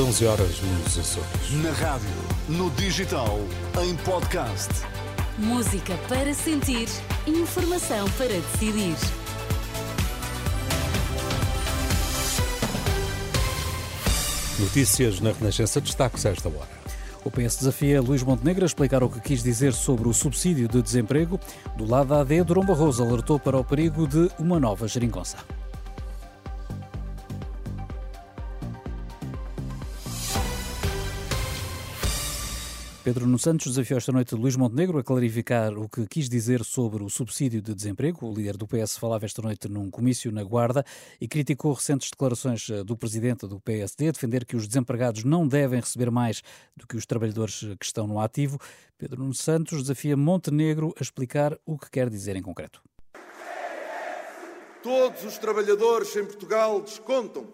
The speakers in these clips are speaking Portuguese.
11 horas nos Açores. Na rádio, no digital, em podcast. Música para sentir, informação para decidir. Notícias na Renascença, destaques a esta hora. O PS desafia Luís Montenegro a explicar o que quis dizer sobre o subsídio de desemprego. Do lado da AD, Durão Barroso alertou para o perigo de uma nova geringonça. Pedro Nuno Santos desafiou esta noite Luís Montenegro a clarificar o que quis dizer sobre o subsídio de desemprego. O líder do PS falava esta noite num comício na Guarda e criticou recentes declarações eh, do presidente do PSD a defender que os desempregados não devem receber mais do que os trabalhadores que estão no ativo. Pedro Nuno Santos desafia Montenegro a explicar o que quer dizer em concreto. Todos os trabalhadores em Portugal descontam.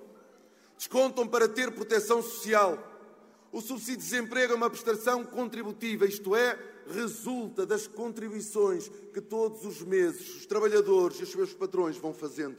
Descontam para ter proteção social o subsídio de desemprego é uma prestação contributiva, isto é, resulta das contribuições que todos os meses os trabalhadores e os seus patrões vão fazendo.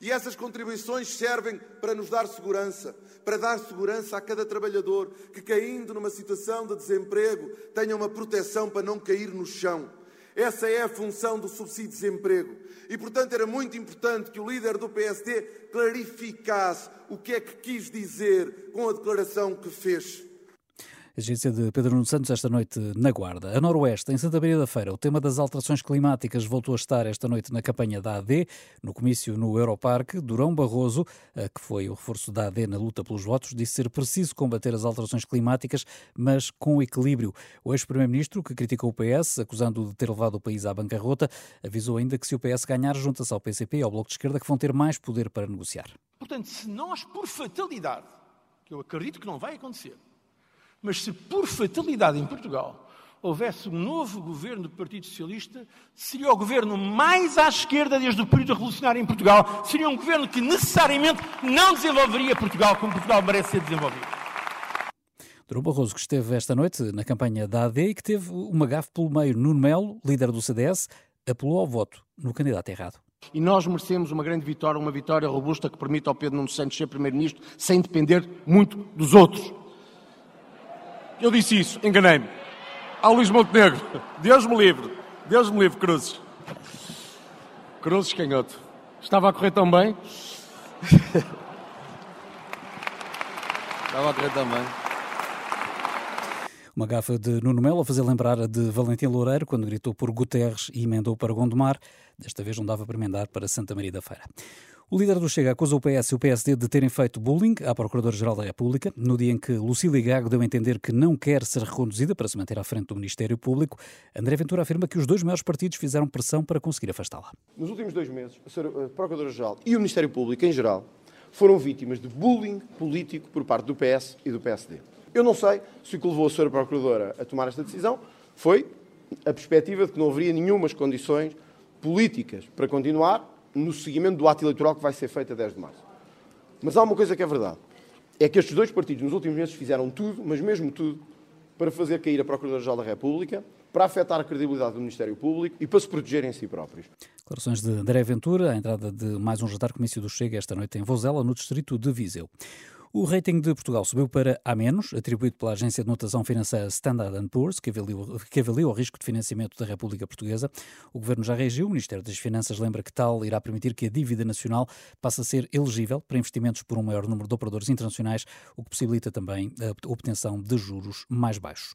E essas contribuições servem para nos dar segurança, para dar segurança a cada trabalhador que, caindo numa situação de desemprego, tenha uma proteção para não cair no chão. Essa é a função do subsídio de desemprego. E, portanto, era muito importante que o líder do PSD clarificasse o que é que quis dizer com a declaração que fez. Agência de Pedro Nuno Santos esta noite na Guarda. A Noroeste, em Santa Maria da Feira, o tema das alterações climáticas voltou a estar esta noite na campanha da AD, no comício no Europarque. Durão Barroso, que foi o reforço da AD na luta pelos votos, disse ser preciso combater as alterações climáticas, mas com equilíbrio. O ex-primeiro-ministro, que criticou o PS, acusando de ter levado o país à bancarrota, avisou ainda que se o PS ganhar, junta-se ao PCP e ao Bloco de Esquerda, que vão ter mais poder para negociar. Portanto, se nós, por fatalidade, que eu acredito que não vai acontecer, mas se por fatalidade em Portugal houvesse um novo governo do Partido Socialista, seria o governo mais à esquerda desde o período revolucionário em Portugal. Seria um governo que necessariamente não desenvolveria Portugal como Portugal merece ser desenvolvido. Durão Barroso, que esteve esta noite na campanha da AD e que teve uma gafe pelo meio. Nuno Melo, líder do CDS, apelou ao voto no candidato errado. E nós merecemos uma grande vitória, uma vitória robusta que permita ao Pedro Nuno Santos ser Primeiro-Ministro sem depender muito dos outros. Eu disse isso, enganei-me. Ao Luís Montenegro, Deus me livre, Deus me livre, Cruzes. Cruzes canhoto. Estava a correr tão bem. Estava a correr tão bem. Uma gafa de Nuno Melo a fazer lembrar a de Valentim Loureiro quando gritou por Guterres e emendou para Gondomar. Desta vez não dava para emendar para Santa Maria da Feira. O líder do Chega acusou o PS e o PSD de terem feito bullying à Procuradora-Geral da República, no dia em que Lucília Gago deu a entender que não quer ser reconduzida para se manter à frente do Ministério Público. André Ventura afirma que os dois maiores partidos fizeram pressão para conseguir afastá-la. Nos últimos dois meses, a Procuradora-Geral e o Ministério Público, em geral, foram vítimas de bullying político por parte do PS e do PSD. Eu não sei se o que levou a Sra. Procuradora a tomar esta decisão foi a perspectiva de que não haveria nenhumas condições políticas para continuar no seguimento do ato eleitoral que vai ser feito a 10 de março. Mas há uma coisa que é verdade. É que estes dois partidos nos últimos meses fizeram tudo, mas mesmo tudo, para fazer cair a Procuradora-Geral da República, para afetar a credibilidade do Ministério Público e para se protegerem a si próprios. Declarações de André Ventura, a entrada de mais um jantar comício do Chega esta noite em Vozela, no distrito de Viseu. O rating de Portugal subiu para A-, atribuído pela agência de notação financeira Standard Poor's, que avalia, que avalia o risco de financiamento da República Portuguesa. O Governo já reagiu. O Ministério das Finanças lembra que tal irá permitir que a dívida nacional passe a ser elegível para investimentos por um maior número de operadores internacionais, o que possibilita também a obtenção de juros mais baixos.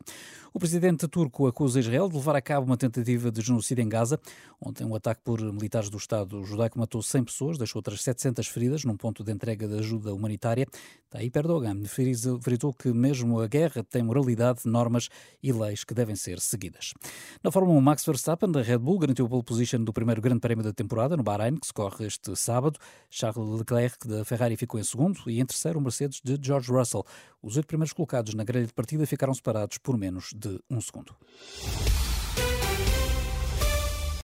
O presidente turco acusa Israel de levar a cabo uma tentativa de genocídio em Gaza. Ontem, um ataque por militares do Estado judaico matou 100 pessoas, deixou outras 700 feridas num ponto de entrega de ajuda humanitária. Daí Erdogan frisou que mesmo a guerra tem moralidade, normas e leis que devem ser seguidas. Na Fórmula 1, Max Verstappen da Red Bull garantiu a pole position do primeiro grande prémio da temporada no Bahrein, que se corre este sábado. Charles Leclerc da Ferrari ficou em segundo e em terceiro o Mercedes de George Russell. Os oito primeiros colocados na grelha de partida ficaram separados por menos de um segundo.